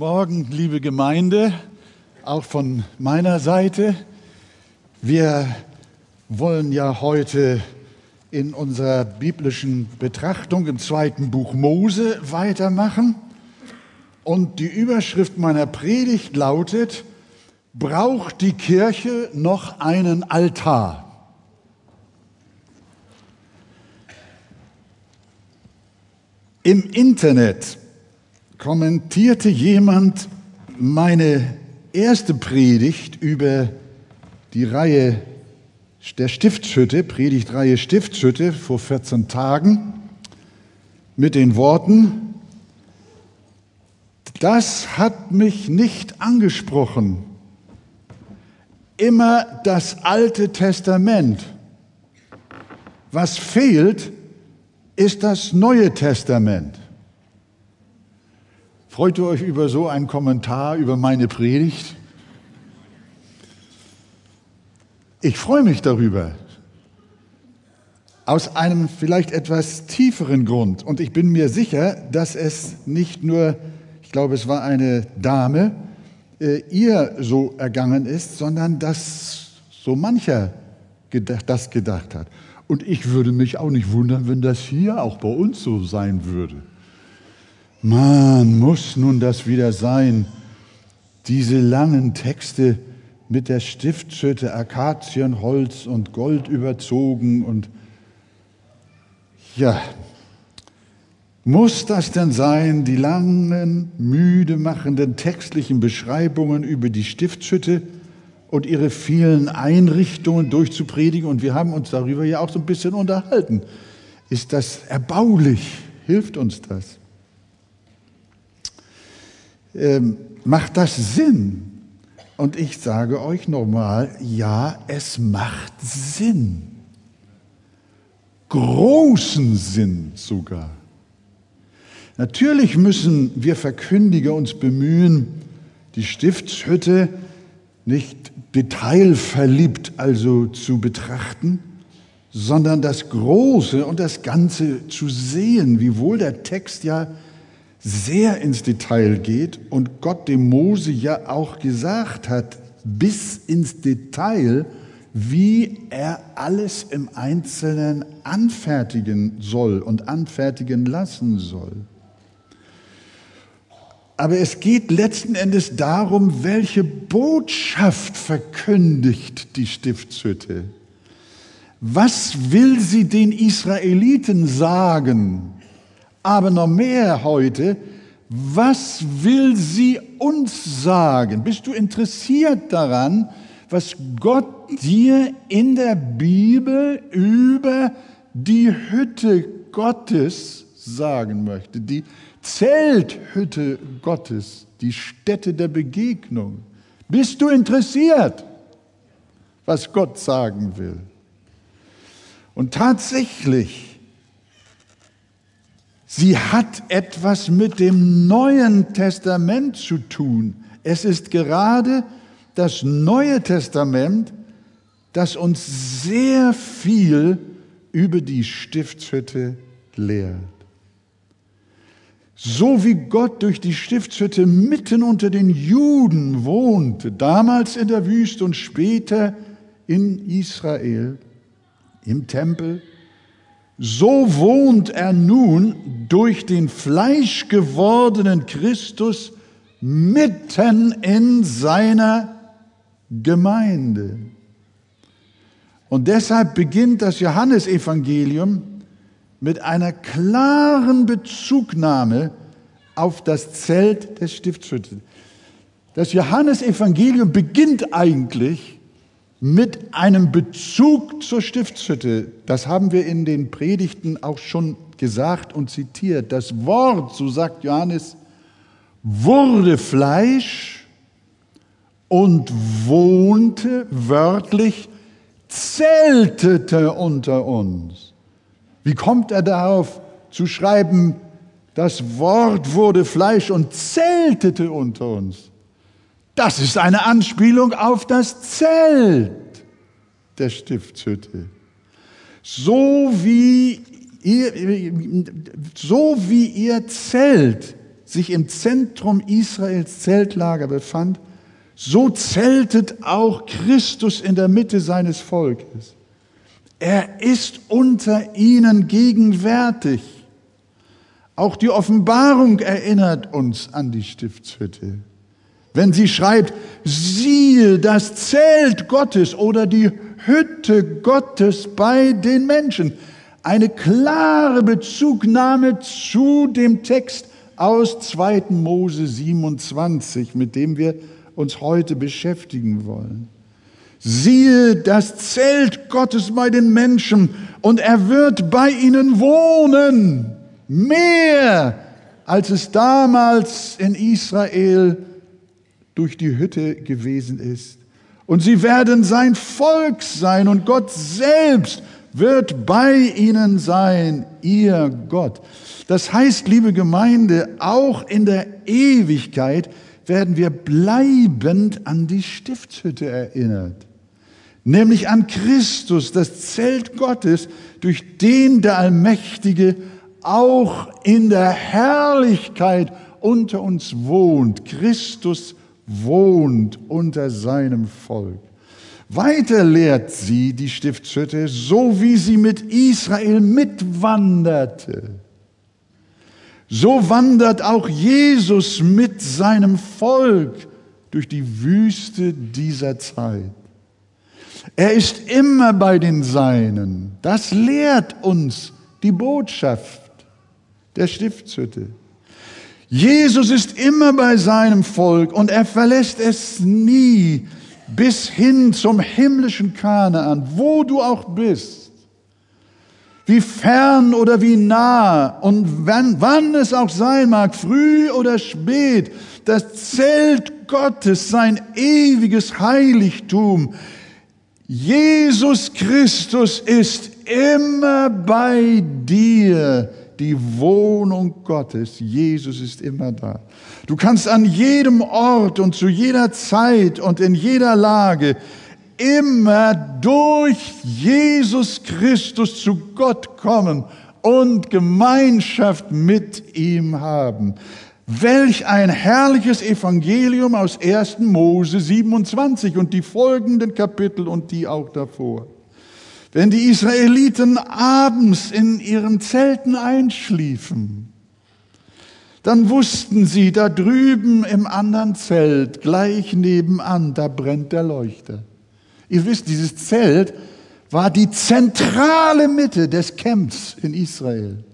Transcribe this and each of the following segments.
Morgen, liebe Gemeinde, auch von meiner Seite. Wir wollen ja heute in unserer biblischen Betrachtung im zweiten Buch Mose weitermachen. Und die Überschrift meiner Predigt lautet, braucht die Kirche noch einen Altar? Im Internet kommentierte jemand meine erste Predigt über die Reihe der Stiftshütte, Predigtreihe Stiftshütte vor 14 Tagen mit den Worten, das hat mich nicht angesprochen. Immer das Alte Testament. Was fehlt, ist das Neue Testament. Freut ihr euch über so einen Kommentar über meine Predigt? Ich freue mich darüber. Aus einem vielleicht etwas tieferen Grund. Und ich bin mir sicher, dass es nicht nur, ich glaube, es war eine Dame, äh, ihr so ergangen ist, sondern dass so mancher gedacht, das gedacht hat. Und ich würde mich auch nicht wundern, wenn das hier auch bei uns so sein würde. Man muss nun das wieder sein? Diese langen Texte mit der Stiftschütte, Akazienholz und Gold überzogen und ja, muss das denn sein, die langen, müde machenden textlichen Beschreibungen über die Stiftschütte und ihre vielen Einrichtungen durchzupredigen? Und wir haben uns darüber ja auch so ein bisschen unterhalten. Ist das erbaulich? Hilft uns das? Ähm, macht das Sinn? Und ich sage euch nochmal, ja, es macht Sinn. Großen Sinn sogar. Natürlich müssen wir Verkündiger uns bemühen, die Stiftshütte nicht detailverliebt also zu betrachten, sondern das Große und das Ganze zu sehen, wiewohl der Text ja sehr ins Detail geht und Gott dem Mose ja auch gesagt hat, bis ins Detail, wie er alles im Einzelnen anfertigen soll und anfertigen lassen soll. Aber es geht letzten Endes darum, welche Botschaft verkündigt die Stiftshütte. Was will sie den Israeliten sagen? Aber noch mehr heute, was will sie uns sagen? Bist du interessiert daran, was Gott dir in der Bibel über die Hütte Gottes sagen möchte, die Zelthütte Gottes, die Stätte der Begegnung? Bist du interessiert, was Gott sagen will? Und tatsächlich, Sie hat etwas mit dem Neuen Testament zu tun. Es ist gerade das Neue Testament, das uns sehr viel über die Stiftshütte lehrt. So wie Gott durch die Stiftshütte mitten unter den Juden wohnte, damals in der Wüste und später in Israel, im Tempel, so wohnt er nun durch den fleischgewordenen Christus mitten in seiner Gemeinde. Und deshalb beginnt das Johannesevangelium mit einer klaren Bezugnahme auf das Zelt des Stiftshütte. Das Johannesevangelium beginnt eigentlich mit einem Bezug zur Stiftshütte. Das haben wir in den Predigten auch schon gesagt und zitiert. Das Wort, so sagt Johannes, wurde Fleisch und wohnte wörtlich, zeltete unter uns. Wie kommt er darauf zu schreiben, das Wort wurde Fleisch und zeltete unter uns? Das ist eine Anspielung auf das Zelt der Stiftshütte. So wie ihr, so wie ihr Zelt sich im Zentrum Israels Zeltlager befand, so zeltet auch Christus in der Mitte seines Volkes. Er ist unter ihnen gegenwärtig. Auch die Offenbarung erinnert uns an die Stiftshütte. Wenn sie schreibt, siehe das Zelt Gottes oder die Hütte Gottes bei den Menschen. Eine klare Bezugnahme zu dem Text aus 2. Mose 27, mit dem wir uns heute beschäftigen wollen. Siehe das Zelt Gottes bei den Menschen und er wird bei ihnen wohnen, mehr als es damals in Israel durch die Hütte gewesen ist. Und sie werden sein Volk sein und Gott selbst wird bei ihnen sein, ihr Gott. Das heißt, liebe Gemeinde, auch in der Ewigkeit werden wir bleibend an die Stiftshütte erinnert, nämlich an Christus, das Zelt Gottes, durch den der Allmächtige auch in der Herrlichkeit unter uns wohnt. Christus wohnt unter seinem Volk. Weiter lehrt sie die Stiftshütte, so wie sie mit Israel mitwanderte. So wandert auch Jesus mit seinem Volk durch die Wüste dieser Zeit. Er ist immer bei den Seinen. Das lehrt uns die Botschaft der Stiftshütte. Jesus ist immer bei seinem Volk und er verlässt es nie bis hin zum himmlischen Kanaan, wo du auch bist. Wie fern oder wie nah und wann, wann es auch sein mag, früh oder spät, das Zelt Gottes, sein ewiges Heiligtum. Jesus Christus ist immer bei dir die Wohnung Gottes. Jesus ist immer da. Du kannst an jedem Ort und zu jeder Zeit und in jeder Lage immer durch Jesus Christus zu Gott kommen und Gemeinschaft mit ihm haben. Welch ein herrliches Evangelium aus 1. Mose 27 und die folgenden Kapitel und die auch davor. Wenn die Israeliten abends in ihren Zelten einschliefen, dann wussten sie, da drüben im anderen Zelt, gleich nebenan, da brennt der Leuchter. Ihr wisst, dieses Zelt war die zentrale Mitte des Camps in Israel.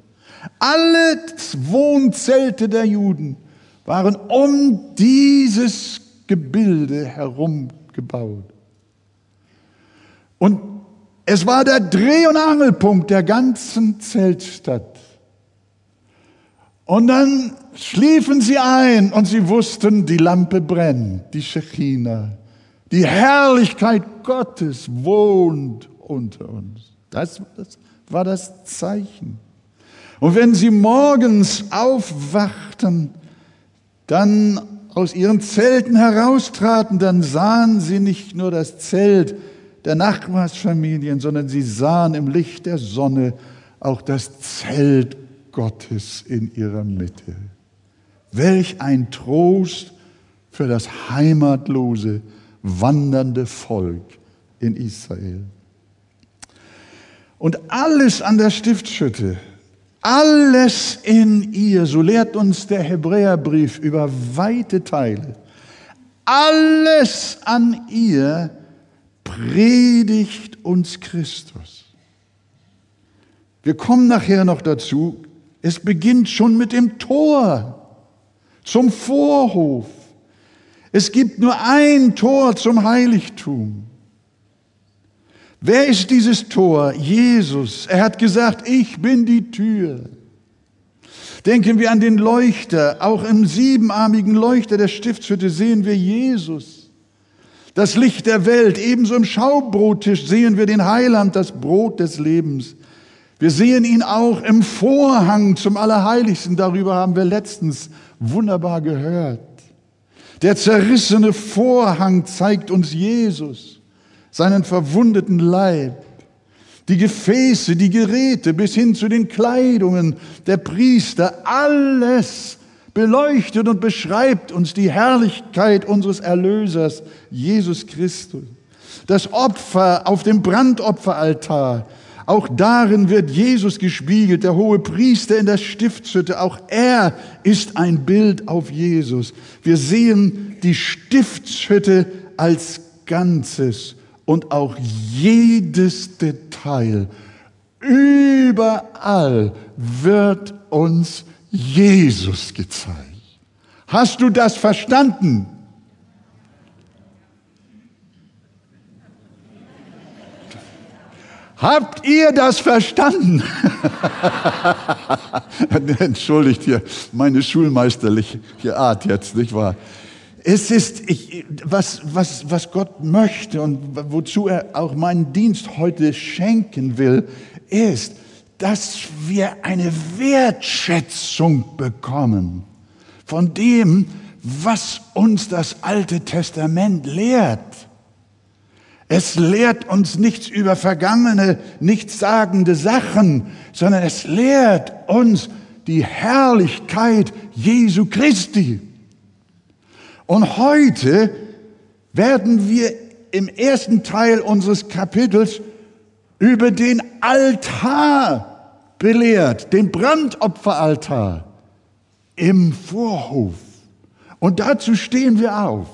Alle Wohnzelte der Juden waren um dieses Gebilde herum gebaut. Und es war der Dreh- und Angelpunkt der ganzen Zeltstadt. Und dann schliefen sie ein und sie wussten, die Lampe brennt, die Shechina. Die Herrlichkeit Gottes wohnt unter uns. Das war das Zeichen. Und wenn sie morgens aufwachten, dann aus ihren Zelten heraustraten, dann sahen sie nicht nur das Zelt, der Nachbarsfamilien, sondern sie sahen im Licht der Sonne auch das Zelt Gottes in ihrer Mitte. Welch ein Trost für das heimatlose, wandernde Volk in Israel. Und alles an der Stiftschütte, alles in ihr, so lehrt uns der Hebräerbrief über weite Teile, alles an ihr predigt uns Christus. Wir kommen nachher noch dazu, es beginnt schon mit dem Tor zum Vorhof. Es gibt nur ein Tor zum Heiligtum. Wer ist dieses Tor? Jesus. Er hat gesagt, ich bin die Tür. Denken wir an den Leuchter. Auch im siebenarmigen Leuchter der Stiftshütte sehen wir Jesus das Licht der Welt. Ebenso im Schaubrottisch sehen wir den Heiland, das Brot des Lebens. Wir sehen ihn auch im Vorhang zum Allerheiligsten. Darüber haben wir letztens wunderbar gehört. Der zerrissene Vorhang zeigt uns Jesus, seinen verwundeten Leib. Die Gefäße, die Geräte bis hin zu den Kleidungen der Priester, alles beleuchtet und beschreibt uns die Herrlichkeit unseres Erlösers, Jesus Christus. Das Opfer auf dem Brandopferaltar, auch darin wird Jesus gespiegelt, der hohe Priester in der Stiftshütte. Auch er ist ein Bild auf Jesus. Wir sehen die Stiftshütte als Ganzes und auch jedes Detail. Überall wird uns Jesus gezeigt. Hast du das verstanden? Habt ihr das verstanden? Entschuldigt hier meine schulmeisterliche Art jetzt, nicht wahr? Es ist, ich, was, was, was Gott möchte und wozu er auch meinen Dienst heute schenken will, ist, dass wir eine Wertschätzung bekommen von dem, was uns das Alte Testament lehrt. Es lehrt uns nichts über vergangene, nichtssagende Sachen, sondern es lehrt uns die Herrlichkeit Jesu Christi. Und heute werden wir im ersten Teil unseres Kapitels über den Altar belehrt, den Brandopferaltar im Vorhof. Und dazu stehen wir auf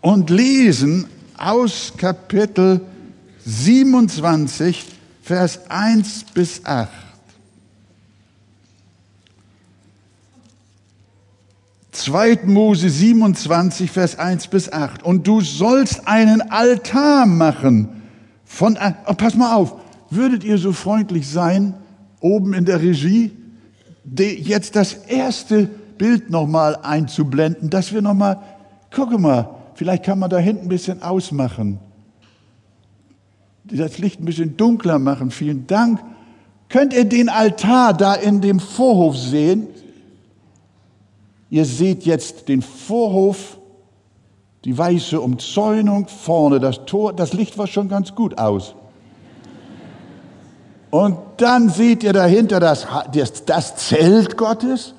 und lesen aus Kapitel 27, Vers 1 bis 8. 2. Mose 27, Vers 1 bis 8. Und du sollst einen Altar machen von, oh, pass mal auf, würdet ihr so freundlich sein, oben in der Regie, jetzt das erste Bild nochmal einzublenden, dass wir nochmal, gucke mal, Vielleicht kann man da hinten ein bisschen ausmachen. Das Licht ein bisschen dunkler machen. Vielen Dank. Könnt ihr den Altar da in dem Vorhof sehen? Ihr seht jetzt den Vorhof, die weiße Umzäunung, vorne das Tor. Das Licht war schon ganz gut aus. Und dann seht ihr dahinter das, das, das Zelt Gottes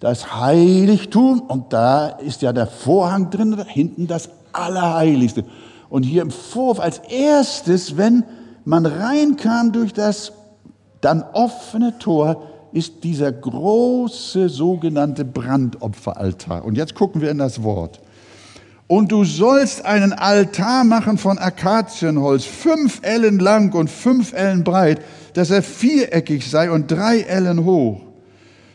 das Heiligtum und da ist ja der Vorhang drin, hinten das Allerheiligste. Und hier im Vorhof als erstes, wenn man reinkam durch das dann offene Tor, ist dieser große sogenannte Brandopferaltar. Und jetzt gucken wir in das Wort. Und du sollst einen Altar machen von Akazienholz, fünf Ellen lang und fünf Ellen breit, dass er viereckig sei und drei Ellen hoch.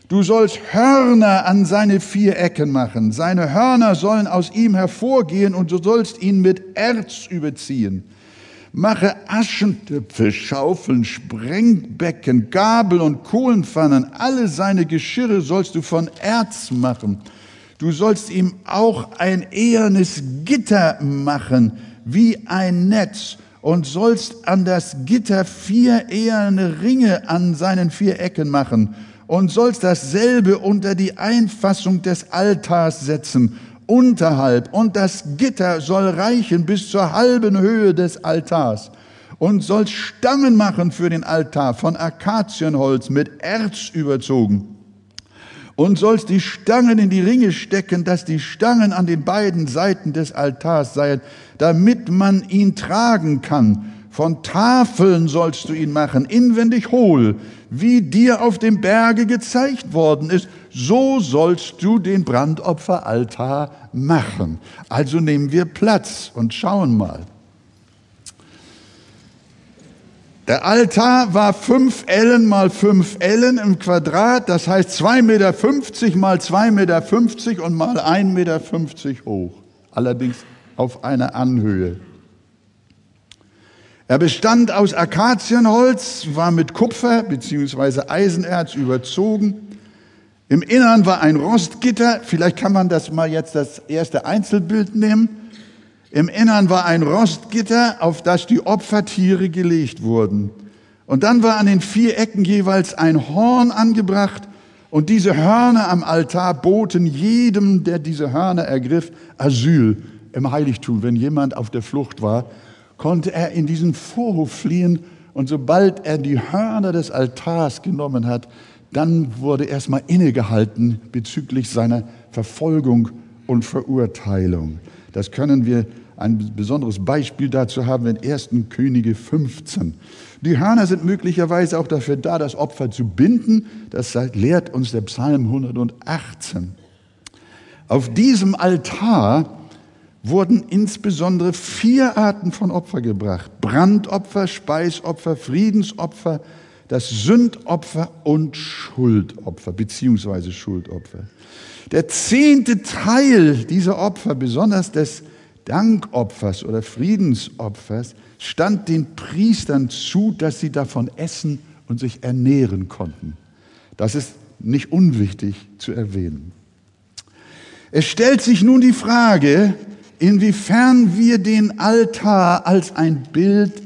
Du sollst Hörner an seine vier Ecken machen. Seine Hörner sollen aus ihm hervorgehen und du sollst ihn mit Erz überziehen. Mache Aschentöpfe, Schaufeln, Sprengbecken, Gabel und Kohlenpfannen. Alle seine Geschirre sollst du von Erz machen. Du sollst ihm auch ein ehernes Gitter machen, wie ein Netz, und sollst an das Gitter vier eherne Ringe an seinen vier Ecken machen und sollst dasselbe unter die Einfassung des Altars setzen, unterhalb, und das Gitter soll reichen bis zur halben Höhe des Altars und sollst Stangen machen für den Altar von Akazienholz mit Erz überzogen und sollst die Stangen in die Ringe stecken, dass die Stangen an den beiden Seiten des Altars seien, damit man ihn tragen kann. Von Tafeln sollst du ihn machen, inwendig hohl, wie dir auf dem Berge gezeigt worden ist, so sollst du den Brandopferaltar machen. Also nehmen wir Platz und schauen mal. Der Altar war fünf Ellen mal fünf Ellen im Quadrat, das heißt zwei Meter fünfzig mal zwei Meter fünfzig und mal ein Meter fünfzig hoch. Allerdings auf einer Anhöhe. Er bestand aus Akazienholz, war mit Kupfer bzw. Eisenerz überzogen. Im Innern war ein Rostgitter. Vielleicht kann man das mal jetzt das erste Einzelbild nehmen. Im Innern war ein Rostgitter, auf das die Opfertiere gelegt wurden. Und dann war an den vier Ecken jeweils ein Horn angebracht. Und diese Hörner am Altar boten jedem, der diese Hörner ergriff, Asyl im Heiligtum, wenn jemand auf der Flucht war konnte er in diesen Vorhof fliehen und sobald er die Hörner des Altars genommen hat, dann wurde erstmal innegehalten bezüglich seiner Verfolgung und Verurteilung. Das können wir ein besonderes Beispiel dazu haben in 1. Könige 15. Die Hörner sind möglicherweise auch dafür da, das Opfer zu binden. Das lehrt uns der Psalm 118. Auf diesem Altar wurden insbesondere vier Arten von Opfer gebracht. Brandopfer, Speisopfer, Friedensopfer, das Sündopfer und Schuldopfer, beziehungsweise Schuldopfer. Der zehnte Teil dieser Opfer, besonders des Dankopfers oder Friedensopfers, stand den Priestern zu, dass sie davon essen und sich ernähren konnten. Das ist nicht unwichtig zu erwähnen. Es stellt sich nun die Frage, inwiefern wir den Altar als ein Bild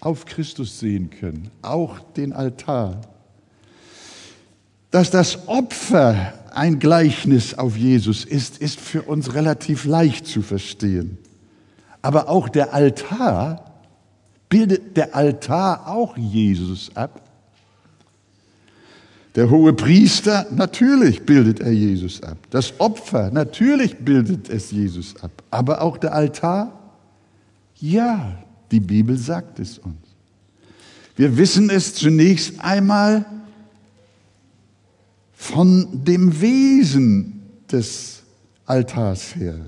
auf Christus sehen können, auch den Altar. Dass das Opfer ein Gleichnis auf Jesus ist, ist für uns relativ leicht zu verstehen. Aber auch der Altar, bildet der Altar auch Jesus ab? Der hohe Priester, natürlich bildet er Jesus ab. Das Opfer, natürlich bildet es Jesus ab. Aber auch der Altar? Ja, die Bibel sagt es uns. Wir wissen es zunächst einmal von dem Wesen des Altars her.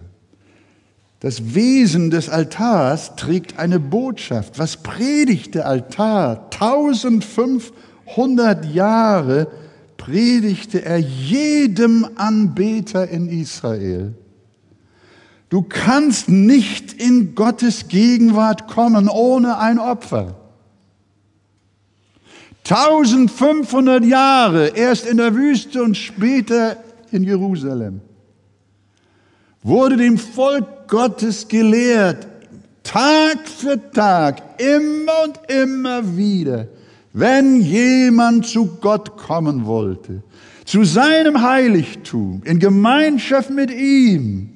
Das Wesen des Altars trägt eine Botschaft. Was predigt der Altar? 1500 Jahre predigte er jedem Anbeter in Israel. Du kannst nicht in Gottes Gegenwart kommen ohne ein Opfer. 1500 Jahre, erst in der Wüste und später in Jerusalem, wurde dem Volk Gottes gelehrt, Tag für Tag, immer und immer wieder, wenn jemand zu Gott kommen wollte, zu seinem Heiligtum, in Gemeinschaft mit ihm,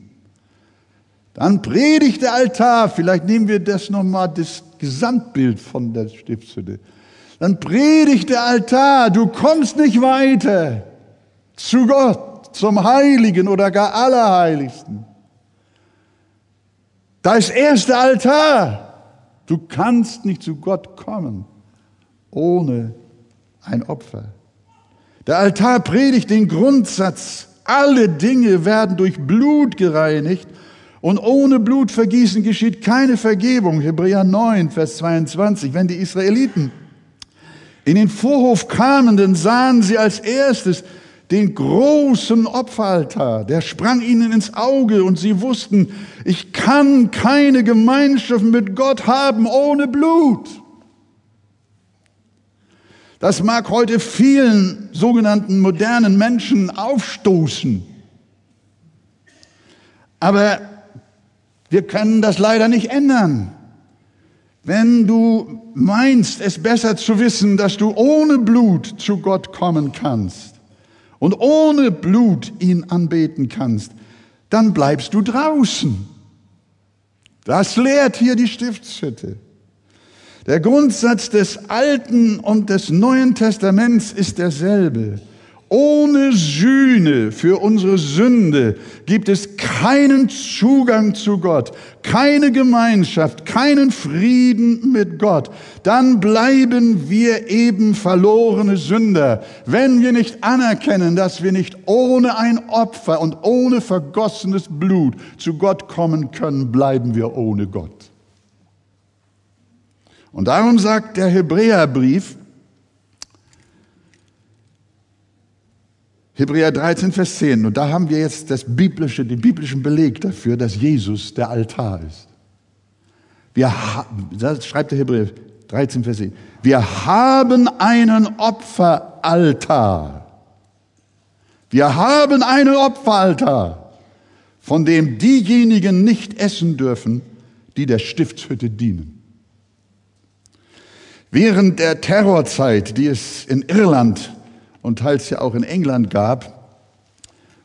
dann predigt der Altar, vielleicht nehmen wir das nochmal, das Gesamtbild von der Stiftshütte. Dann predigt der Altar, du kommst nicht weiter zu Gott, zum Heiligen oder gar Allerheiligsten. Da ist erst der Altar. Du kannst nicht zu Gott kommen ohne ein Opfer. Der Altar predigt den Grundsatz, alle Dinge werden durch Blut gereinigt und ohne Blutvergießen geschieht keine Vergebung. Hebräer 9, Vers 22. Wenn die Israeliten in den Vorhof kamen, dann sahen sie als erstes den großen Opferaltar. Der sprang ihnen ins Auge und sie wussten, ich kann keine Gemeinschaft mit Gott haben ohne Blut. Das mag heute vielen sogenannten modernen Menschen aufstoßen. Aber wir können das leider nicht ändern. Wenn du meinst, es besser zu wissen, dass du ohne Blut zu Gott kommen kannst und ohne Blut ihn anbeten kannst, dann bleibst du draußen. Das lehrt hier die Stiftshütte. Der Grundsatz des Alten und des Neuen Testaments ist derselbe. Ohne Sühne für unsere Sünde gibt es keinen Zugang zu Gott, keine Gemeinschaft, keinen Frieden mit Gott. Dann bleiben wir eben verlorene Sünder, wenn wir nicht anerkennen, dass wir nicht ohne ein Opfer und ohne vergossenes Blut zu Gott kommen können, bleiben wir ohne Gott. Und darum sagt der Hebräerbrief, Hebräer 13, Vers 10. Und da haben wir jetzt das biblische, den biblischen Beleg dafür, dass Jesus der Altar ist. Wir, das schreibt der Hebräer 13, Vers 10. Wir haben einen Opferaltar. Wir haben einen Opferaltar, von dem diejenigen nicht essen dürfen, die der Stiftshütte dienen. Während der Terrorzeit, die es in Irland und teils ja auch in England gab,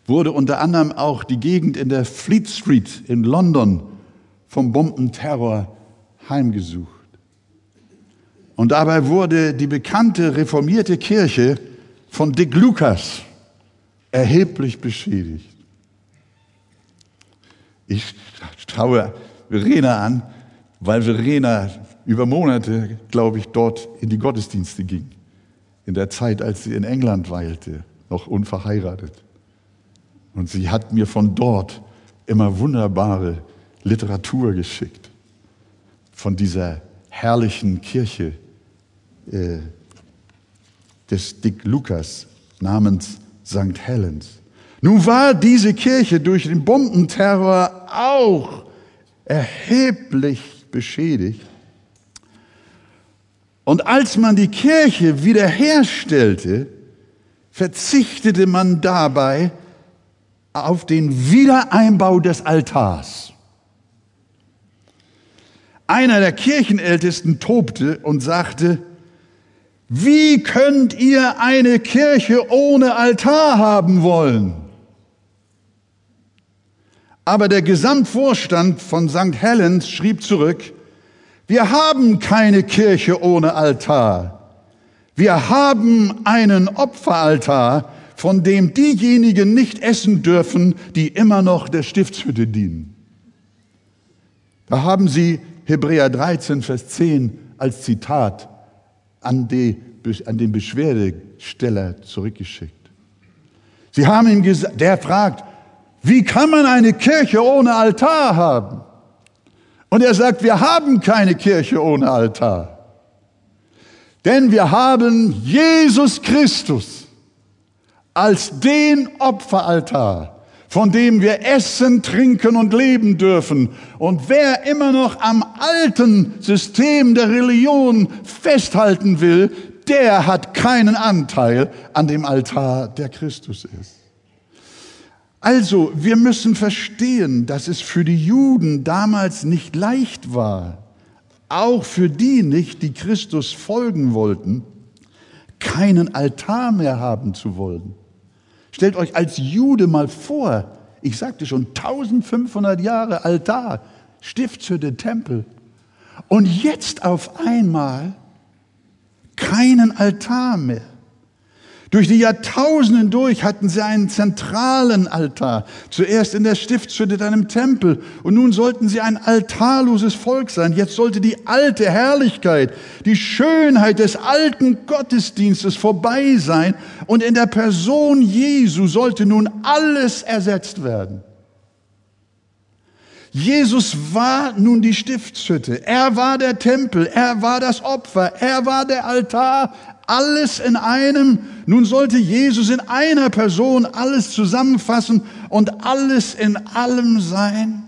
wurde unter anderem auch die Gegend in der Fleet Street in London vom Bombenterror heimgesucht. Und dabei wurde die bekannte reformierte Kirche von Dick Lucas erheblich beschädigt. Ich schaue Verena an, weil Verena über Monate, glaube ich, dort in die Gottesdienste ging. In der Zeit, als sie in England weilte, noch unverheiratet. Und sie hat mir von dort immer wunderbare Literatur geschickt. Von dieser herrlichen Kirche äh, des Dick Lukas namens St. Helens. Nun war diese Kirche durch den Bombenterror auch erheblich beschädigt. Und als man die Kirche wiederherstellte, verzichtete man dabei auf den Wiedereinbau des Altars. Einer der Kirchenältesten tobte und sagte, wie könnt ihr eine Kirche ohne Altar haben wollen? Aber der Gesamtvorstand von St. Helens schrieb zurück, wir haben keine Kirche ohne Altar. Wir haben einen Opferaltar, von dem diejenigen nicht essen dürfen, die immer noch der Stiftshütte dienen. Da haben sie Hebräer 13, Vers 10 als Zitat an, die, an den Beschwerdesteller zurückgeschickt. Sie haben ihm gesagt, der fragt, wie kann man eine Kirche ohne Altar haben? Und er sagt, wir haben keine Kirche ohne Altar. Denn wir haben Jesus Christus als den Opferaltar, von dem wir essen, trinken und leben dürfen. Und wer immer noch am alten System der Religion festhalten will, der hat keinen Anteil an dem Altar, der Christus ist. Also, wir müssen verstehen, dass es für die Juden damals nicht leicht war, auch für die nicht, die Christus folgen wollten, keinen Altar mehr haben zu wollen. Stellt euch als Jude mal vor, ich sagte schon 1500 Jahre Altar, Stiftshütte, Tempel. Und jetzt auf einmal keinen Altar mehr. Durch die Jahrtausenden durch hatten sie einen zentralen Altar. Zuerst in der Stiftshütte, dann im Tempel. Und nun sollten sie ein altarloses Volk sein. Jetzt sollte die alte Herrlichkeit, die Schönheit des alten Gottesdienstes vorbei sein. Und in der Person Jesu sollte nun alles ersetzt werden. Jesus war nun die Stiftshütte, er war der Tempel, er war das Opfer, er war der Altar, alles in einem. Nun sollte Jesus in einer Person alles zusammenfassen und alles in allem sein.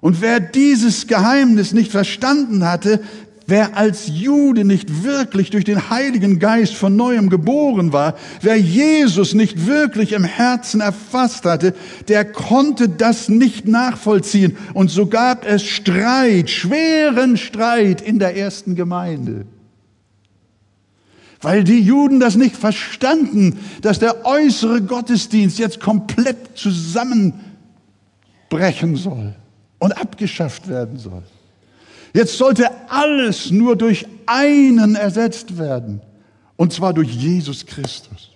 Und wer dieses Geheimnis nicht verstanden hatte, wer als Jude nicht wirklich durch den Heiligen Geist von neuem geboren war, wer Jesus nicht wirklich im Herzen erfasst hatte, der konnte das nicht nachvollziehen. Und so gab es Streit, schweren Streit in der ersten Gemeinde weil die Juden das nicht verstanden, dass der äußere Gottesdienst jetzt komplett zusammenbrechen soll und abgeschafft werden soll. Jetzt sollte alles nur durch einen ersetzt werden, und zwar durch Jesus Christus.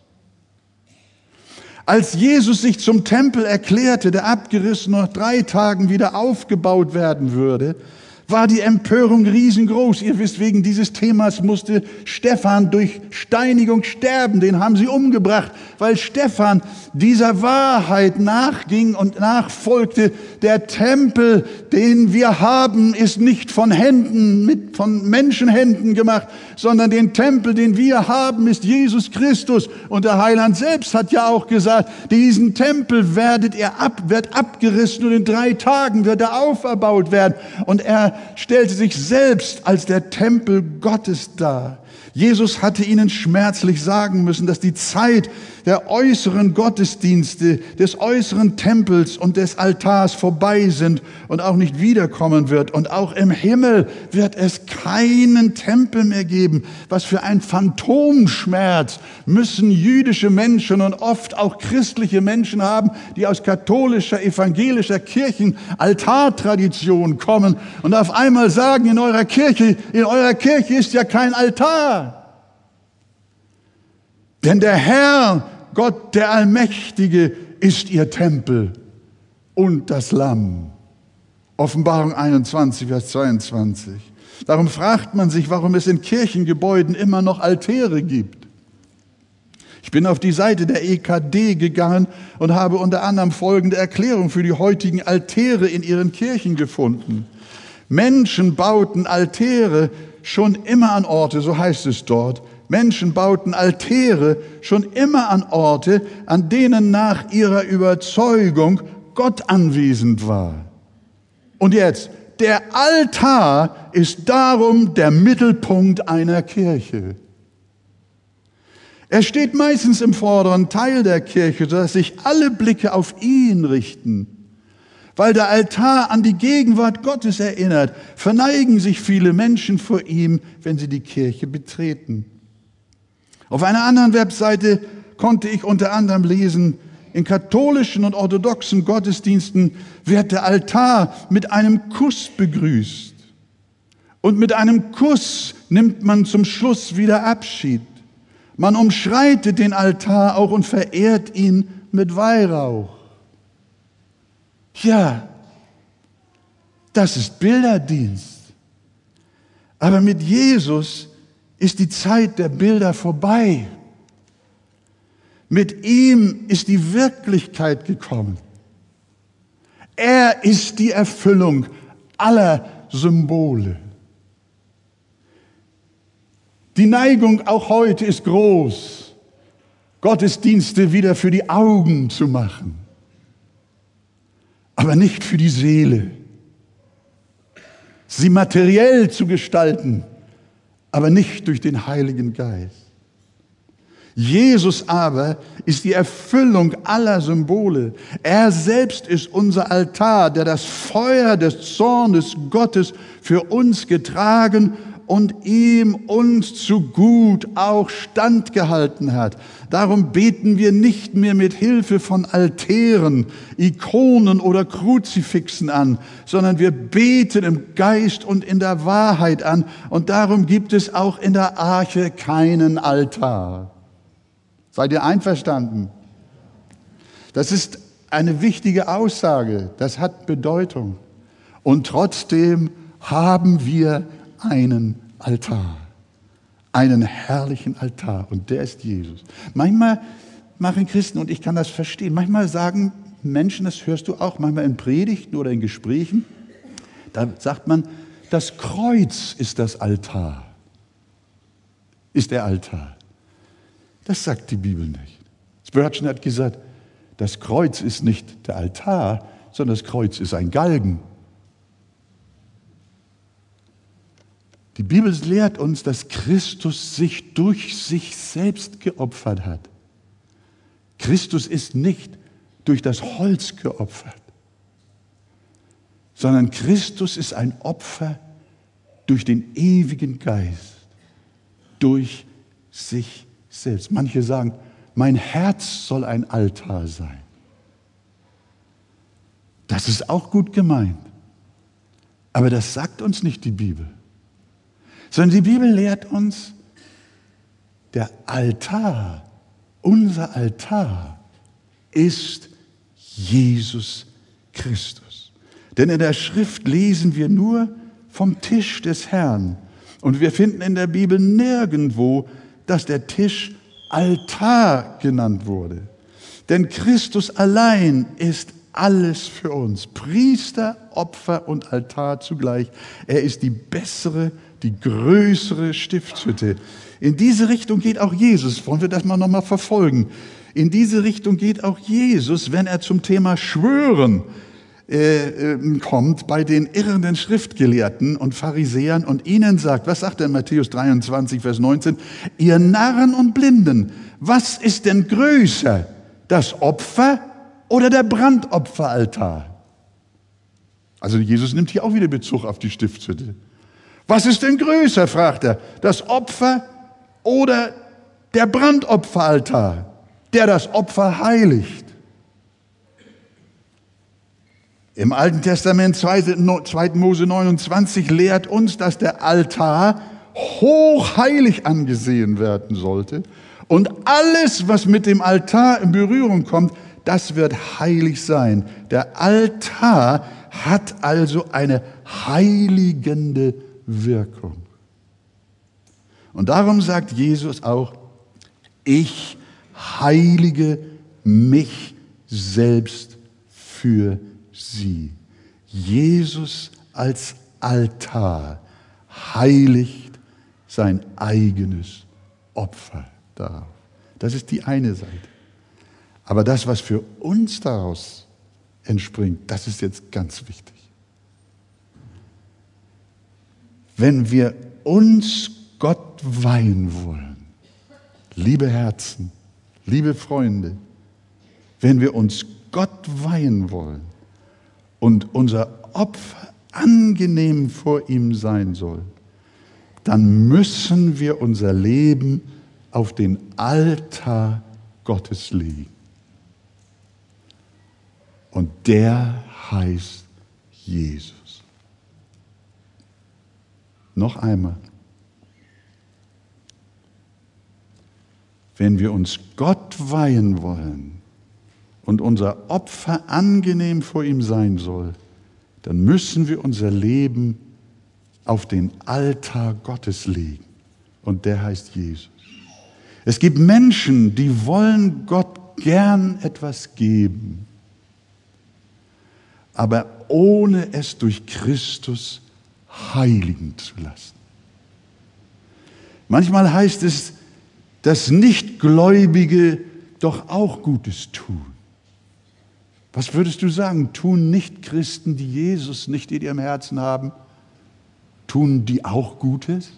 Als Jesus sich zum Tempel erklärte, der abgerissen nach drei Tagen wieder aufgebaut werden würde, war die Empörung riesengroß. Ihr wisst, wegen dieses Themas musste Stephan durch Steinigung sterben. Den haben sie umgebracht, weil Stephan dieser Wahrheit nachging und nachfolgte. Der Tempel, den wir haben, ist nicht von Händen, mit, von Menschenhänden gemacht, sondern den Tempel, den wir haben, ist Jesus Christus. Und der Heiland selbst hat ja auch gesagt, diesen Tempel werdet ihr ab, wird abgerissen und in drei Tagen wird er auferbaut werden. Und er stellte sich selbst als der Tempel Gottes dar. Jesus hatte ihnen schmerzlich sagen müssen, dass die Zeit der äußeren Gottesdienste, des äußeren Tempels und des Altars vorbei sind und auch nicht wiederkommen wird. Und auch im Himmel wird es keinen Tempel mehr geben. Was für ein Phantomschmerz müssen jüdische Menschen und oft auch christliche Menschen haben, die aus katholischer, evangelischer Kirchen Altartradition kommen und auf einmal sagen in eurer Kirche, in eurer Kirche ist ja kein Altar. Denn der Herr, Gott der Allmächtige, ist ihr Tempel und das Lamm. Offenbarung 21, Vers 22. Darum fragt man sich, warum es in Kirchengebäuden immer noch Altäre gibt. Ich bin auf die Seite der EKD gegangen und habe unter anderem folgende Erklärung für die heutigen Altäre in ihren Kirchen gefunden. Menschen bauten Altäre schon immer an Orte, so heißt es dort. Menschen bauten Altäre schon immer an Orte, an denen nach ihrer Überzeugung Gott anwesend war. Und jetzt, der Altar ist darum der Mittelpunkt einer Kirche. Er steht meistens im vorderen Teil der Kirche, sodass sich alle Blicke auf ihn richten. Weil der Altar an die Gegenwart Gottes erinnert, verneigen sich viele Menschen vor ihm, wenn sie die Kirche betreten. Auf einer anderen Webseite konnte ich unter anderem lesen, in katholischen und orthodoxen Gottesdiensten wird der Altar mit einem Kuss begrüßt. Und mit einem Kuss nimmt man zum Schluss wieder Abschied. Man umschreitet den Altar auch und verehrt ihn mit Weihrauch. Ja, das ist Bilderdienst. Aber mit Jesus ist die Zeit der Bilder vorbei. Mit ihm ist die Wirklichkeit gekommen. Er ist die Erfüllung aller Symbole. Die Neigung auch heute ist groß, Gottesdienste wieder für die Augen zu machen, aber nicht für die Seele. Sie materiell zu gestalten, aber nicht durch den Heiligen Geist. Jesus aber ist die Erfüllung aller Symbole. Er selbst ist unser Altar, der das Feuer des Zornes Gottes für uns getragen und ihm uns zu gut auch standgehalten hat. Darum beten wir nicht mehr mit Hilfe von Altären, Ikonen oder Kruzifixen an, sondern wir beten im Geist und in der Wahrheit an. Und darum gibt es auch in der Arche keinen Altar. Seid ihr einverstanden? Das ist eine wichtige Aussage, das hat Bedeutung. Und trotzdem haben wir einen Altar, einen herrlichen Altar und der ist Jesus. Manchmal machen Christen, und ich kann das verstehen, manchmal sagen Menschen, das hörst du auch manchmal in Predigten oder in Gesprächen, da sagt man, das Kreuz ist das Altar, ist der Altar. Das sagt die Bibel nicht. Spurgeon hat gesagt, das Kreuz ist nicht der Altar, sondern das Kreuz ist ein Galgen. Die Bibel lehrt uns, dass Christus sich durch sich selbst geopfert hat. Christus ist nicht durch das Holz geopfert, sondern Christus ist ein Opfer durch den ewigen Geist, durch sich selbst. Manche sagen, mein Herz soll ein Altar sein. Das ist auch gut gemeint. Aber das sagt uns nicht die Bibel. Sondern die Bibel lehrt uns, der Altar, unser Altar ist Jesus Christus. Denn in der Schrift lesen wir nur vom Tisch des Herrn. Und wir finden in der Bibel nirgendwo dass der Tisch Altar genannt wurde. Denn Christus allein ist alles für uns. Priester, Opfer und Altar zugleich. Er ist die bessere, die größere Stiftshütte. In diese Richtung geht auch Jesus. Wollen wir das mal nochmal verfolgen? In diese Richtung geht auch Jesus, wenn er zum Thema Schwören äh, äh, kommt bei den irrenden Schriftgelehrten und Pharisäern und ihnen sagt, was sagt er in Matthäus 23, Vers 19? Ihr Narren und Blinden, was ist denn größer, das Opfer oder der Brandopferaltar? Also Jesus nimmt hier auch wieder Bezug auf die Stiftshütte. Was ist denn größer, fragt er, das Opfer oder der Brandopferaltar, der das Opfer heiligt? Im Alten Testament 2. Mose 29 lehrt uns, dass der Altar hochheilig angesehen werden sollte Und alles, was mit dem Altar in Berührung kommt, das wird heilig sein. Der Altar hat also eine heiligende Wirkung. Und darum sagt Jesus auch, ich heilige mich selbst für sie. Jesus als Altar heiligt sein eigenes Opfer darauf. Das ist die eine Seite. Aber das, was für uns daraus entspringt, das ist jetzt ganz wichtig. Wenn wir uns Gott weihen wollen, liebe Herzen, liebe Freunde, wenn wir uns Gott weihen wollen und unser Opfer angenehm vor ihm sein soll, dann müssen wir unser Leben auf den Altar Gottes legen. Und der heißt Jesus. Noch einmal. Wenn wir uns Gott weihen wollen und unser Opfer angenehm vor ihm sein soll, dann müssen wir unser Leben auf den Altar Gottes legen. Und der heißt Jesus. Es gibt Menschen, die wollen Gott gern etwas geben aber ohne es durch Christus heiligen zu lassen. Manchmal heißt es, dass Nichtgläubige doch auch Gutes tun. Was würdest du sagen? Tun Nichtchristen, die Jesus nicht in ihrem Herzen haben, tun die auch Gutes?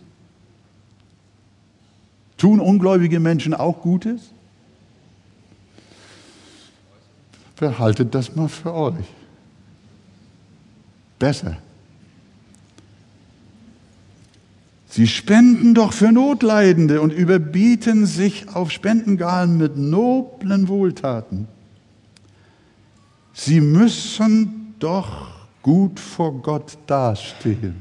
Tun ungläubige Menschen auch Gutes? Behaltet das mal für euch besser. Sie spenden doch für Notleidende und überbieten sich auf Spendengalen mit noblen Wohltaten. Sie müssen doch gut vor Gott dastehen.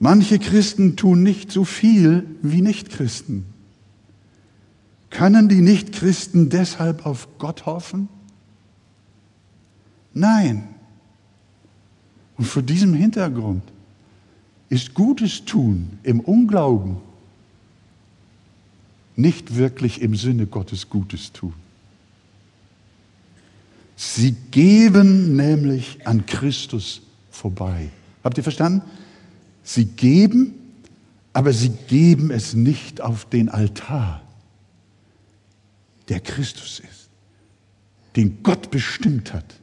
Manche Christen tun nicht so viel wie Nichtchristen. Können die Nichtchristen deshalb auf Gott hoffen? Nein. Und vor diesem Hintergrund ist Gutes tun im Unglauben nicht wirklich im Sinne Gottes Gutes tun. Sie geben nämlich an Christus vorbei. Habt ihr verstanden? Sie geben, aber sie geben es nicht auf den Altar, der Christus ist, den Gott bestimmt hat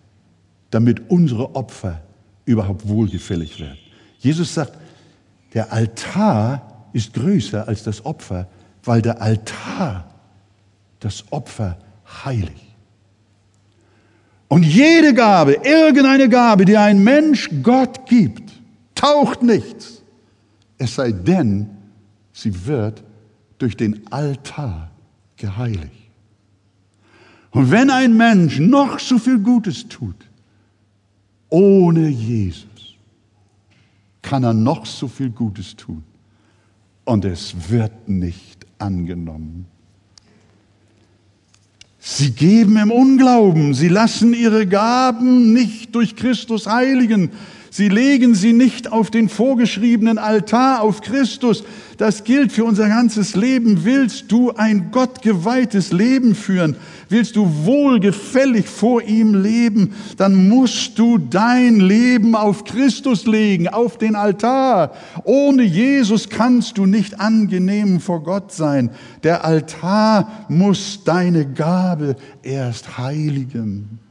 damit unsere Opfer überhaupt wohlgefällig werden. Jesus sagt, der Altar ist größer als das Opfer, weil der Altar das Opfer heiligt. Und jede Gabe, irgendeine Gabe, die ein Mensch Gott gibt, taucht nichts, es sei denn, sie wird durch den Altar geheiligt. Und wenn ein Mensch noch so viel Gutes tut, ohne Jesus kann er noch so viel Gutes tun. Und es wird nicht angenommen. Sie geben im Unglauben, sie lassen ihre Gaben nicht durch Christus heiligen, sie legen sie nicht auf den vorgeschriebenen Altar auf Christus, das gilt für unser ganzes Leben. Willst du ein gottgeweihtes Leben führen? Willst du wohlgefällig vor ihm leben? Dann musst du dein Leben auf Christus legen, auf den Altar. Ohne Jesus kannst du nicht angenehm vor Gott sein. Der Altar muss deine Gabe erst heiligen.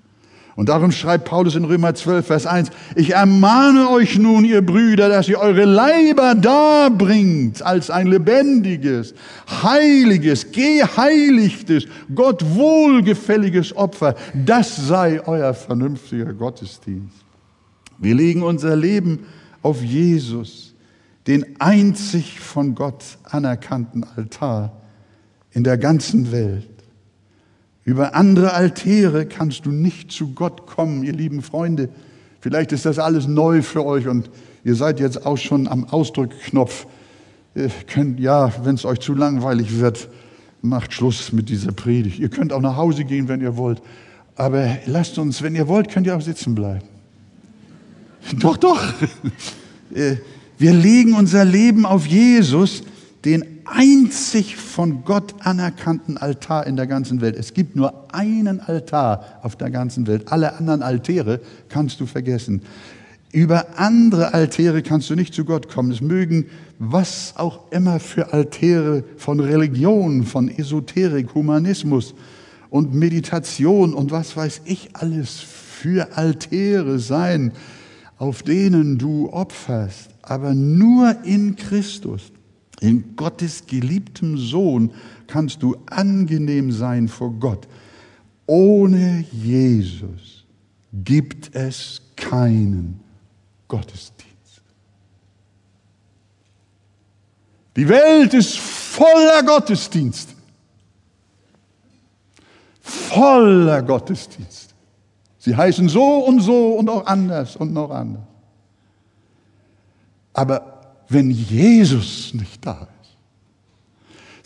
Und darum schreibt Paulus in Römer 12, Vers 1, ich ermahne euch nun, ihr Brüder, dass ihr eure Leiber darbringt als ein lebendiges, heiliges, geheiligtes, Gott wohlgefälliges Opfer. Das sei euer vernünftiger Gottesdienst. Wir legen unser Leben auf Jesus, den einzig von Gott anerkannten Altar in der ganzen Welt. Über andere Altäre kannst du nicht zu Gott kommen, ihr lieben Freunde. Vielleicht ist das alles neu für euch und ihr seid jetzt auch schon am Ausdrückknopf Ihr könnt, ja, wenn es euch zu langweilig wird, macht Schluss mit dieser Predigt. Ihr könnt auch nach Hause gehen, wenn ihr wollt. Aber lasst uns, wenn ihr wollt, könnt ihr auch sitzen bleiben. Doch, doch. Äh, wir legen unser Leben auf Jesus, den einzig von Gott anerkannten Altar in der ganzen Welt. Es gibt nur einen Altar auf der ganzen Welt. Alle anderen Altäre kannst du vergessen. Über andere Altäre kannst du nicht zu Gott kommen. Es mögen was auch immer für Altäre von Religion, von Esoterik, Humanismus und Meditation und was weiß ich alles für Altäre sein, auf denen du opferst. Aber nur in Christus, in Gottes geliebtem Sohn, kannst du angenehm sein vor Gott. Ohne Jesus gibt es keinen Gottesdienst. Die Welt ist voller Gottesdienst. Voller Gottesdienst. Sie heißen so und so und auch anders und noch anders. Aber wenn Jesus nicht da ist,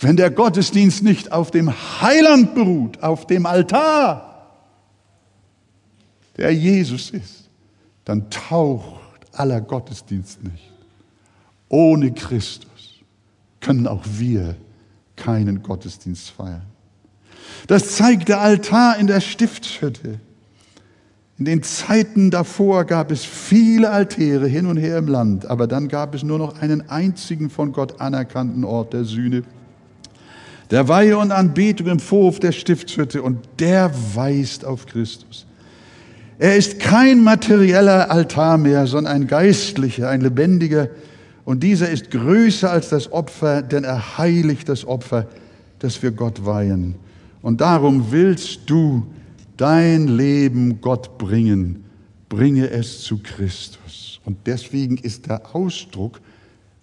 wenn der Gottesdienst nicht auf dem Heiland beruht, auf dem Altar, der Jesus ist, dann taucht aller Gottesdienst nicht. Ohne Christus können auch wir keinen Gottesdienst feiern. Das zeigt der Altar in der Stiftshütte. In den Zeiten davor gab es viele Altäre hin und her im Land, aber dann gab es nur noch einen einzigen von Gott anerkannten Ort der Sühne, der Weihe und Anbetung im Vorhof der Stiftshütte und der weist auf Christus. Er ist kein materieller Altar mehr, sondern ein geistlicher, ein lebendiger. Und dieser ist größer als das Opfer, denn er heiligt das Opfer, das wir Gott weihen. Und darum willst du dein Leben Gott bringen, bringe es zu Christus. Und deswegen ist der Ausdruck,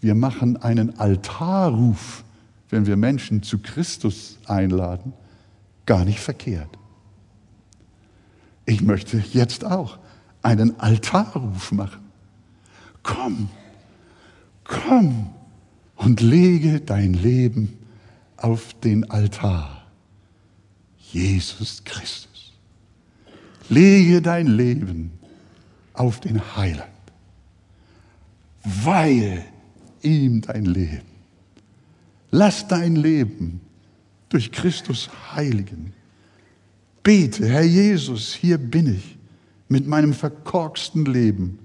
wir machen einen Altarruf, wenn wir Menschen zu Christus einladen, gar nicht verkehrt. Ich möchte jetzt auch einen Altarruf machen. Komm, komm und lege dein Leben auf den Altar. Jesus Christus. Lege dein Leben auf den Heiland. Weihe ihm dein Leben. Lass dein Leben durch Christus heiligen bete, Herr Jesus, hier bin ich mit meinem verkorksten Leben,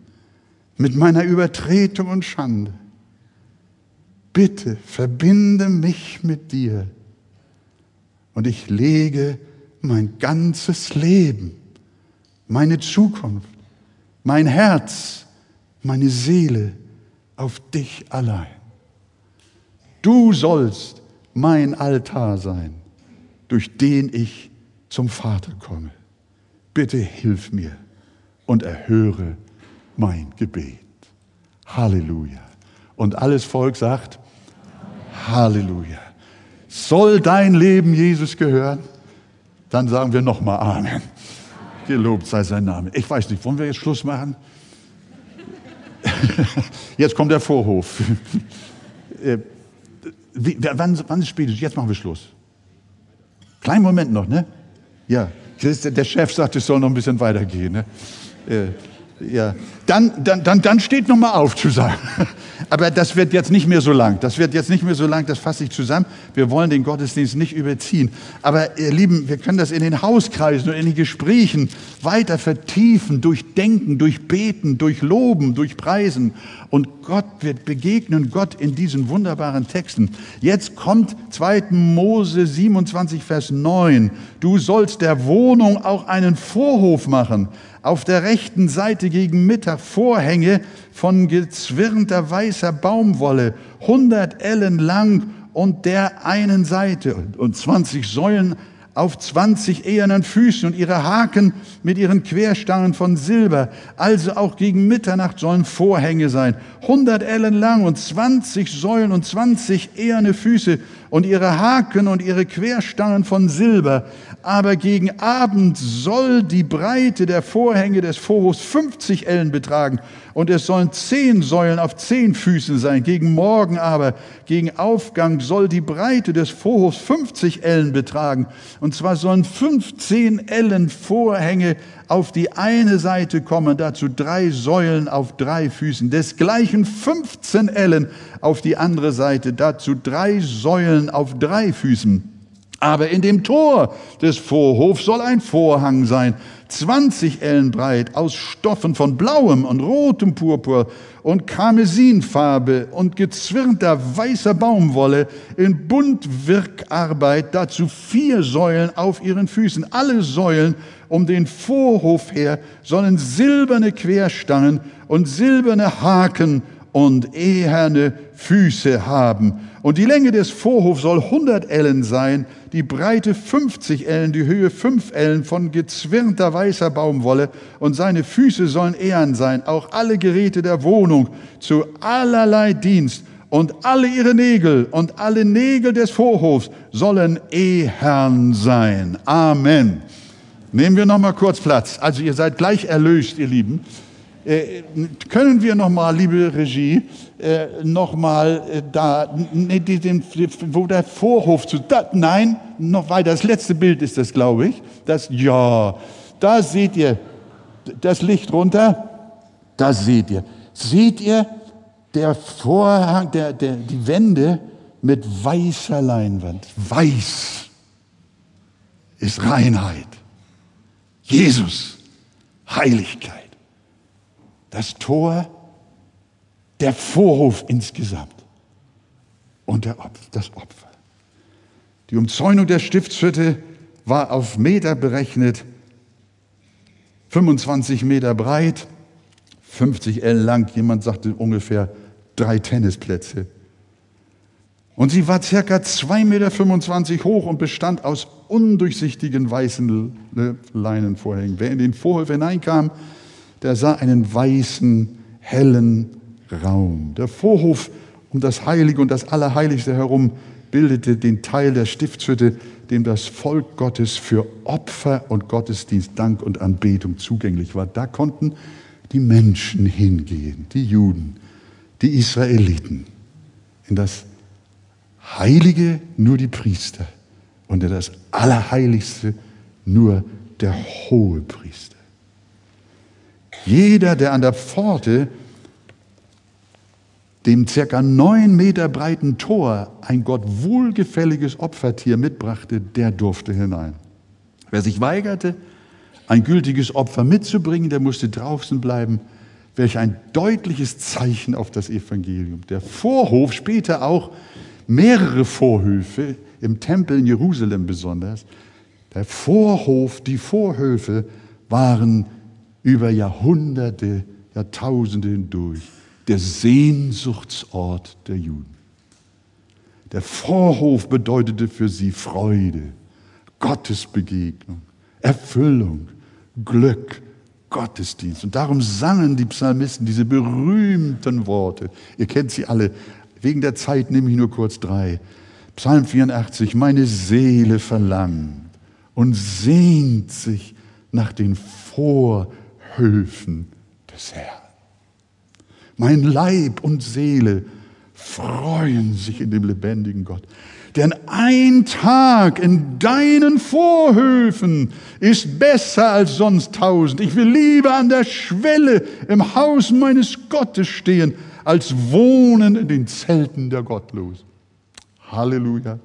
mit meiner Übertretung und Schande. Bitte verbinde mich mit dir und ich lege mein ganzes Leben, meine Zukunft, mein Herz, meine Seele auf dich allein. Du sollst mein Altar sein, durch den ich zum Vater komme. Bitte hilf mir und erhöre mein Gebet. Halleluja. Und alles Volk sagt, Halleluja. Soll dein Leben Jesus gehören? Dann sagen wir nochmal Amen. Gelobt sei sein Name. Ich weiß nicht, wollen wir jetzt Schluss machen? Jetzt kommt der Vorhof. Äh, wie, wann, wann ist spätestens? Jetzt machen wir Schluss. Kleinen Moment noch, ne? Ja, der Chef sagt, es soll noch ein bisschen weitergehen. Ne? Äh, ja. Dann, dann, dann, dann steht noch mal auf zusammen. Aber das wird jetzt nicht mehr so lang. Das wird jetzt nicht mehr so lang, das fasse ich zusammen. Wir wollen den Gottesdienst nicht überziehen. Aber ihr Lieben, wir können das in den Hauskreisen und in den Gesprächen weiter vertiefen, durch Denken, durch Beten, durch Loben, durch Preisen. Und Gott wird begegnen, Gott in diesen wunderbaren Texten. Jetzt kommt 2. Mose 27, Vers 9. Du sollst der Wohnung auch einen Vorhof machen auf der rechten Seite gegen Mittag Vorhänge von gezwirnter weißer Baumwolle, 100 Ellen lang und der einen Seite und 20 Säulen auf 20 ehernen Füßen und ihre Haken mit ihren Querstangen von Silber. Also auch gegen Mitternacht sollen Vorhänge sein. 100 Ellen lang und 20 Säulen und 20 eherne Füße und ihre Haken und ihre Querstangen von Silber. Aber gegen Abend soll die Breite der Vorhänge des Vorhofs 50 Ellen betragen und es sollen zehn Säulen auf zehn Füßen sein. Gegen Morgen aber, gegen Aufgang soll die Breite des Vorhofs 50 Ellen betragen. Und zwar sollen 15 Ellen Vorhänge auf die eine Seite kommen, dazu drei Säulen auf drei Füßen, desgleichen 15 Ellen auf die andere Seite, dazu drei Säulen auf drei Füßen. Aber in dem Tor des Vorhofs soll ein Vorhang sein, 20 Ellen breit, aus Stoffen von blauem und rotem Purpur und Karmesinfarbe und gezwirnter weißer Baumwolle in Buntwirkarbeit, dazu vier Säulen auf ihren Füßen. Alle Säulen um den Vorhof her sollen silberne Querstangen und silberne Haken und eherne Füße haben. Und die Länge des Vorhofs soll 100 Ellen sein, die Breite 50 Ellen, die Höhe 5 Ellen von gezwirnter weißer Baumwolle und seine Füße sollen ehren sein, auch alle Geräte der Wohnung zu allerlei Dienst und alle ihre Nägel und alle Nägel des Vorhofs sollen ehern sein. Amen. Nehmen wir noch mal kurz Platz. Also ihr seid gleich erlöst, ihr Lieben. Äh, können wir noch mal, liebe Regie, äh, noch mal äh, da, ne, den, wo der Vorhof zu, da, nein, noch weiter. Das letzte Bild ist das, glaube ich. Das, ja, da seht ihr das Licht runter. Da seht ihr. Seht ihr der Vorhang, der, der, die Wände mit weißer Leinwand. Weiß ist Reinheit. Jesus, Heiligkeit. Das Tor, der Vorhof insgesamt und Opfer, das Opfer. Die Umzäunung der Stiftshütte war auf Meter berechnet, 25 Meter breit, 50 L lang, jemand sagte ungefähr drei Tennisplätze. Und sie war circa 2,25 Meter hoch und bestand aus undurchsichtigen weißen Leinenvorhängen. Wer in den Vorhof hineinkam, der sah einen weißen, hellen Raum. Der Vorhof um das Heilige und das Allerheiligste herum bildete den Teil der Stiftshütte, dem das Volk Gottes für Opfer und Gottesdienst, Dank und Anbetung zugänglich war. Da konnten die Menschen hingehen, die Juden, die Israeliten, in das Heilige nur die Priester und in das Allerheiligste nur der hohe Priester. Jeder, der an der Pforte dem circa neun Meter breiten Tor ein Gott wohlgefälliges Opfertier mitbrachte, der durfte hinein. Wer sich weigerte, ein gültiges Opfer mitzubringen, der musste draußen bleiben. Welch ein deutliches Zeichen auf das Evangelium. Der Vorhof, später auch mehrere Vorhöfe, im Tempel in Jerusalem besonders. Der Vorhof, die Vorhöfe waren über Jahrhunderte, Jahrtausende hindurch der Sehnsuchtsort der Juden. Der Vorhof bedeutete für sie Freude, Gottesbegegnung, Erfüllung, Glück, Gottesdienst. Und darum sangen die Psalmisten diese berühmten Worte. Ihr kennt sie alle. Wegen der Zeit nehme ich nur kurz drei. Psalm 84, meine Seele verlangt und sehnt sich nach den Vorhöfen des Herrn. Mein Leib und Seele freuen sich in dem lebendigen Gott. Denn ein Tag in deinen Vorhöfen ist besser als sonst tausend. Ich will lieber an der Schwelle im Haus meines Gottes stehen, als wohnen in den Zelten der Gottlosen. Halleluja.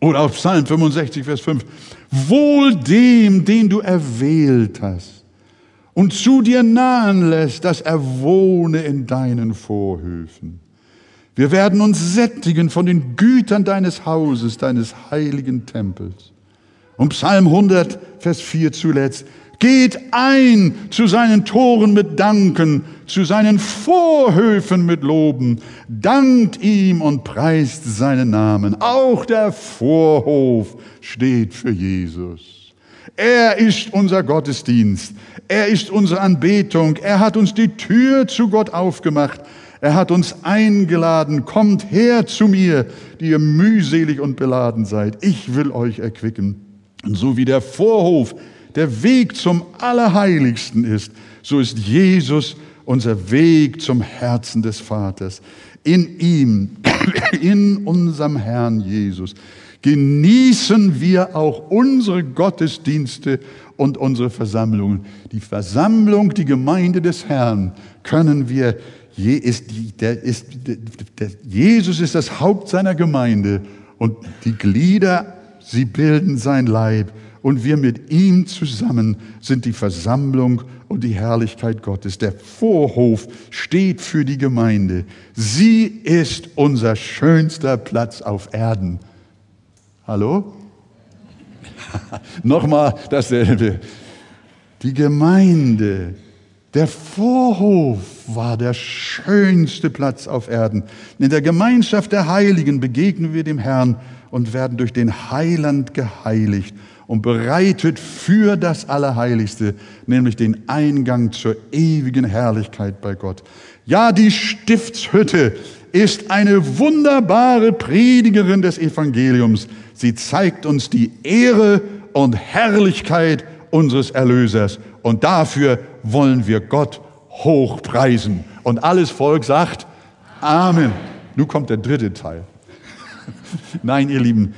Oder auf Psalm 65, Vers 5. Wohl dem, den du erwählt hast und zu dir nahen lässt, dass er wohne in deinen Vorhöfen. Wir werden uns sättigen von den Gütern deines Hauses, deines heiligen Tempels. Und Psalm 100, Vers 4 zuletzt. Geht ein zu seinen Toren mit Danken, zu seinen Vorhöfen mit Loben. Dankt ihm und preist seinen Namen. Auch der Vorhof steht für Jesus. Er ist unser Gottesdienst. Er ist unsere Anbetung. Er hat uns die Tür zu Gott aufgemacht. Er hat uns eingeladen, kommt her zu mir, die ihr mühselig und beladen seid. Ich will euch erquicken. Und so wie der Vorhof der Weg zum Allerheiligsten ist, so ist Jesus unser Weg zum Herzen des Vaters. In ihm, in unserem Herrn Jesus, genießen wir auch unsere Gottesdienste und unsere Versammlungen. Die Versammlung, die Gemeinde des Herrn können wir, ist, der ist, der, Jesus ist das Haupt seiner Gemeinde und die Glieder, sie bilden sein Leib und wir mit ihm zusammen sind die Versammlung und die Herrlichkeit Gottes. Der Vorhof steht für die Gemeinde. Sie ist unser schönster Platz auf Erden. Hallo? Nochmal dasselbe. Die Gemeinde, der Vorhof war der schönste Platz auf Erden. In der Gemeinschaft der Heiligen begegnen wir dem Herrn und werden durch den Heiland geheiligt und bereitet für das Allerheiligste, nämlich den Eingang zur ewigen Herrlichkeit bei Gott. Ja, die Stiftshütte ist eine wunderbare Predigerin des Evangeliums. Sie zeigt uns die Ehre und Herrlichkeit unseres Erlösers. Und dafür wollen wir Gott hochpreisen. Und alles Volk sagt Amen. Nun kommt der dritte Teil. Nein, ihr Lieben,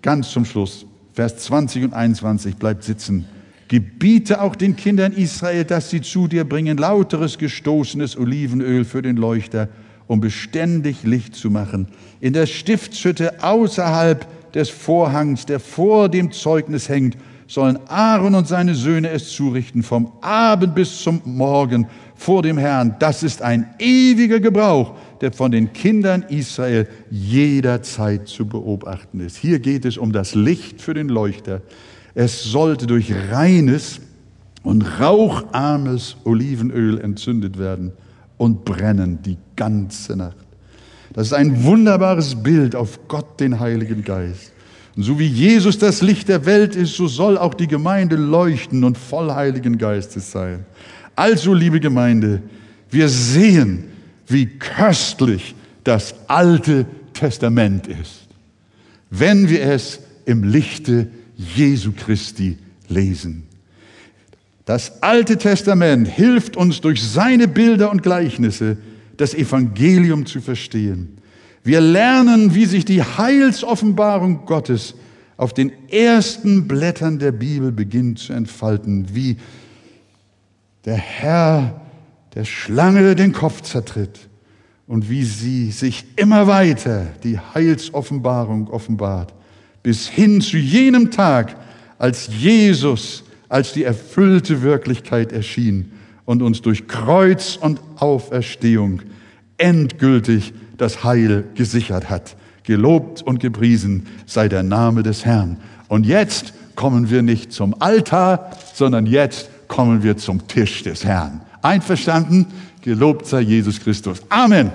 ganz zum Schluss. Vers 20 und 21, bleibt sitzen. Gebiete auch den Kindern Israel, dass sie zu dir bringen lauteres gestoßenes Olivenöl für den Leuchter, um beständig Licht zu machen. In der Stiftshütte außerhalb des Vorhangs, der vor dem Zeugnis hängt, sollen Aaron und seine Söhne es zurichten, vom Abend bis zum Morgen vor dem Herrn. Das ist ein ewiger Gebrauch, der von den Kindern Israel jederzeit zu beobachten ist. Hier geht es um das Licht für den Leuchter. Es sollte durch reines und raucharmes Olivenöl entzündet werden und brennen die ganze Nacht. Das ist ein wunderbares Bild auf Gott, den Heiligen Geist. Und so wie Jesus das Licht der Welt ist, so soll auch die Gemeinde leuchten und voll Heiligen Geistes sein. Also, liebe Gemeinde, wir sehen, wie köstlich das Alte Testament ist, wenn wir es im Lichte Jesu Christi lesen. Das Alte Testament hilft uns durch seine Bilder und Gleichnisse, das Evangelium zu verstehen. Wir lernen, wie sich die Heilsoffenbarung Gottes auf den ersten Blättern der Bibel beginnt zu entfalten, wie der Herr der Schlange den Kopf zertritt und wie sie sich immer weiter die Heilsoffenbarung offenbart, bis hin zu jenem Tag, als Jesus als die erfüllte Wirklichkeit erschien und uns durch Kreuz und Auferstehung endgültig das Heil gesichert hat. Gelobt und gepriesen sei der Name des Herrn. Und jetzt kommen wir nicht zum Altar, sondern jetzt kommen wir zum Tisch des Herrn. Einverstanden? Gelobt sei Jesus Christus. Amen.